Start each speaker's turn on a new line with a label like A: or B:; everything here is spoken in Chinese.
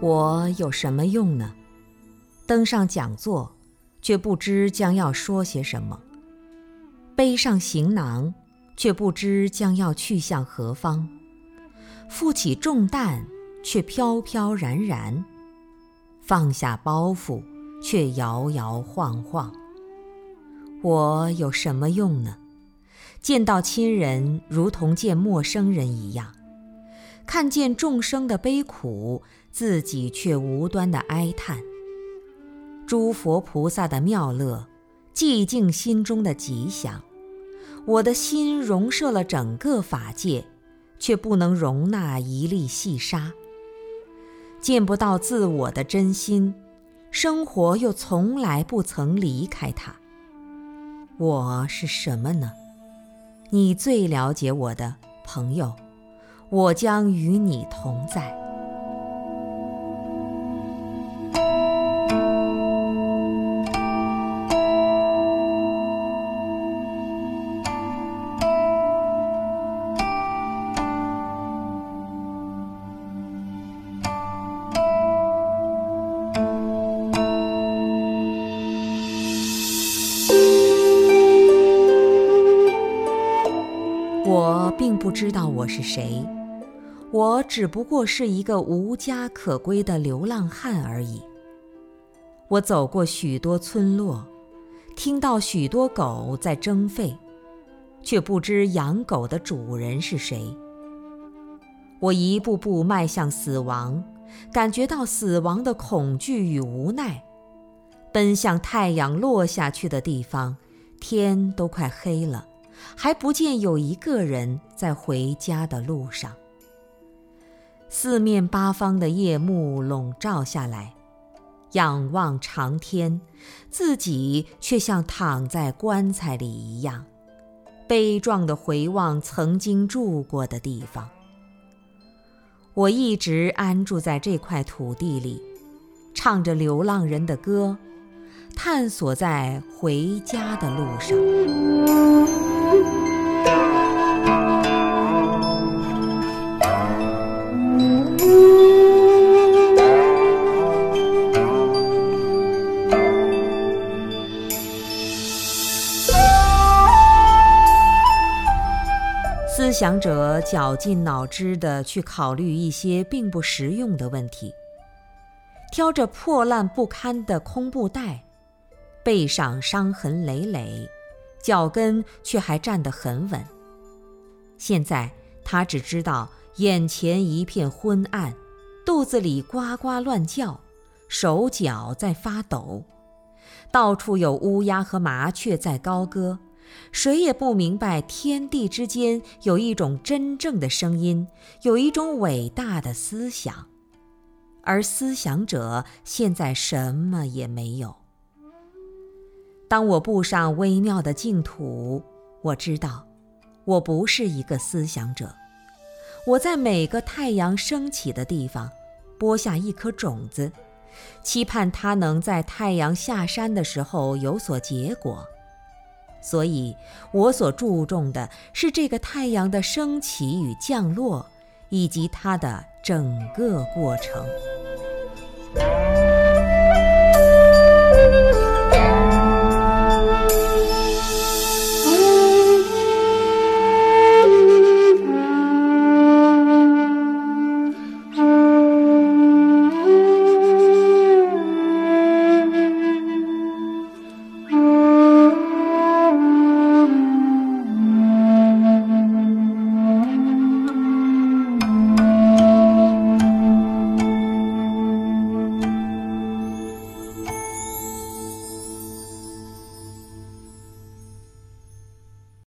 A: 我有什么用呢？登上讲座，却不知将要说些什么；背上行囊，却不知将要去向何方；负起重担，却飘飘然然；放下包袱，却摇摇晃晃。我有什么用呢？见到亲人，如同见陌生人一样；看见众生的悲苦，自己却无端的哀叹。诸佛菩萨的妙乐，寂静心中的吉祥。我的心容摄了整个法界，却不能容纳一粒细沙。见不到自我的真心，生活又从来不曾离开它。我是什么呢？你最了解我的朋友，我将与你同在。我并不知道我是谁，我只不过是一个无家可归的流浪汉而已。我走过许多村落，听到许多狗在争吠，却不知养狗的主人是谁。我一步步迈向死亡，感觉到死亡的恐惧与无奈，奔向太阳落下去的地方，天都快黑了。还不见有一个人在回家的路上。四面八方的夜幕笼罩下来，仰望长天，自己却像躺在棺材里一样，悲壮地回望曾经住过的地方。我一直安住在这块土地里，唱着流浪人的歌，探索在回家的路上。思想者绞尽脑汁地去考虑一些并不实用的问题，挑着破烂不堪的空布袋，背上伤痕累累。脚跟却还站得很稳。现在他只知道眼前一片昏暗，肚子里呱呱乱叫，手脚在发抖，到处有乌鸦和麻雀在高歌，谁也不明白天地之间有一种真正的声音，有一种伟大的思想，而思想者现在什么也没有。当我步上微妙的净土，我知道，我不是一个思想者。我在每个太阳升起的地方，播下一颗种子，期盼它能在太阳下山的时候有所结果。所以，我所注重的是这个太阳的升起与降落，以及它的整个过程。